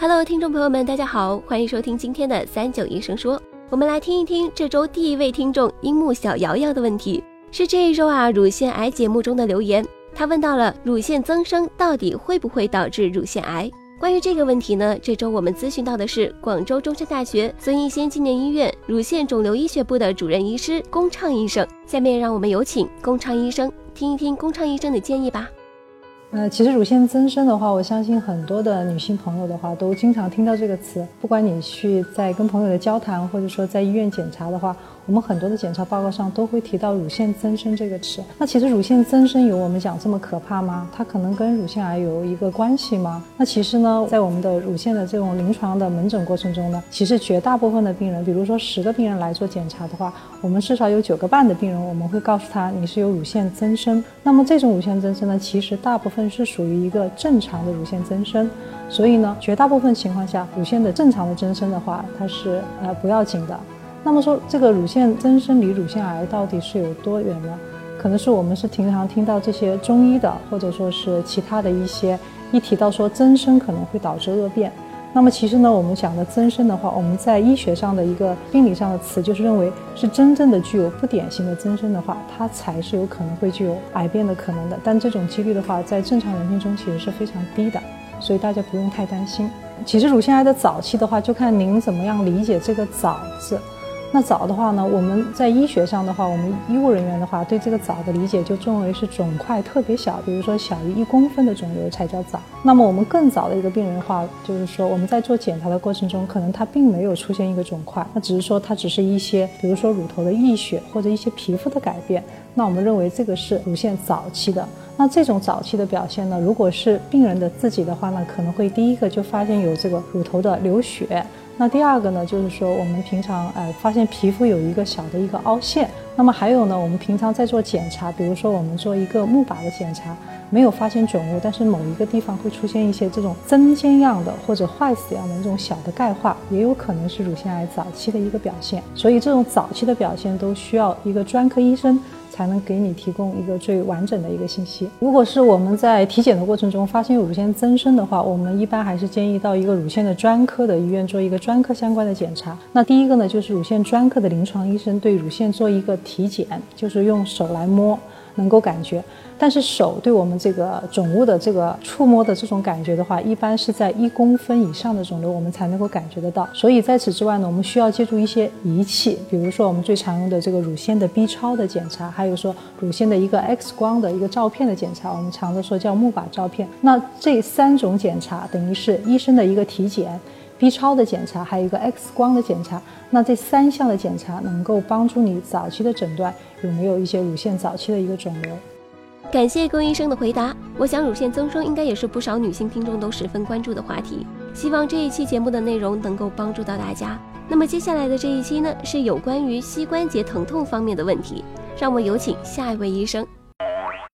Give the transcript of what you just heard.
Hello，听众朋友们，大家好，欢迎收听今天的三九医生说。我们来听一听这周第一位听众樱木小瑶瑶的问题，是这一周啊乳腺癌节目中的留言。他问到了乳腺增生到底会不会导致乳腺癌？关于这个问题呢，这周我们咨询到的是广州中山大学孙逸仙纪念医院乳腺肿瘤医学部的主任医师龚畅医生。下面让我们有请龚畅医生听一听龚畅医生的建议吧。呃，其实乳腺增生的话，我相信很多的女性朋友的话都经常听到这个词。不管你去在跟朋友的交谈，或者说在医院检查的话，我们很多的检查报告上都会提到乳腺增生这个词。那其实乳腺增生有我们讲这么可怕吗？它可能跟乳腺癌有一个关系吗？那其实呢，在我们的乳腺的这种临床的门诊过程中呢，其实绝大部分的病人，比如说十个病人来做检查的话，我们至少有九个半的病人，我们会告诉他你是有乳腺增生。那么这种乳腺增生呢，其实大部分是属于一个正常的乳腺增生，所以呢，绝大部分情况下，乳腺的正常的增生的话，它是呃不要紧的。那么说，这个乳腺增生离乳腺癌到底是有多远呢？可能是我们是平常听到这些中医的，或者说是其他的一些，一提到说增生可能会导致恶变。那么其实呢，我们讲的增生的话，我们在医学上的一个病理上的词，就是认为是真正的具有不典型的增生的话，它才是有可能会具有癌变的可能的。但这种几率的话，在正常人群中其实是非常低的，所以大家不用太担心。其实乳腺癌的早期的话，就看您怎么样理解这个“早”字。那早的话呢，我们在医学上的话，我们医务人员的话，对这个早的理解就认为是肿块特别小，比如说小于一公分的肿瘤才叫早。那么我们更早的一个病人的话，就是说我们在做检查的过程中，可能他并没有出现一个肿块，那只是说它只是一些，比如说乳头的溢血或者一些皮肤的改变。那我们认为这个是乳腺早期的。那这种早期的表现呢，如果是病人的自己的话呢，可能会第一个就发现有这个乳头的流血。那第二个呢，就是说我们平常呃发现皮肤有一个小的一个凹陷，那么还有呢，我们平常在做检查，比如说我们做一个钼靶的检查，没有发现肿瘤，但是某一个地方会出现一些这种针尖样的或者坏死样的这种小的钙化，也有可能是乳腺癌早期的一个表现。所以这种早期的表现都需要一个专科医生。才能给你提供一个最完整的一个信息。如果是我们在体检的过程中发现乳腺增生的话，我们一般还是建议到一个乳腺的专科的医院做一个专科相关的检查。那第一个呢，就是乳腺专科的临床医生对乳腺做一个体检，就是用手来摸。能够感觉，但是手对我们这个肿物的这个触摸的这种感觉的话，一般是在一公分以上的肿瘤，我们才能够感觉得到。所以在此之外呢，我们需要借助一些仪器，比如说我们最常用的这个乳腺的 B 超的检查，还有说乳腺的一个 X 光的一个照片的检查，我们常的说叫钼靶照片。那这三种检查等于是医生的一个体检、B 超的检查，还有一个 X 光的检查。那这三项的检查能够帮助你早期的诊断有没有一些乳腺早期的一个肿瘤。感谢龚医生的回答。我想乳腺增生应该也是不少女性听众都十分关注的话题。希望这一期节目的内容能够帮助到大家。那么接下来的这一期呢，是有关于膝关节疼痛方面的问题。让我们有请下一位医生。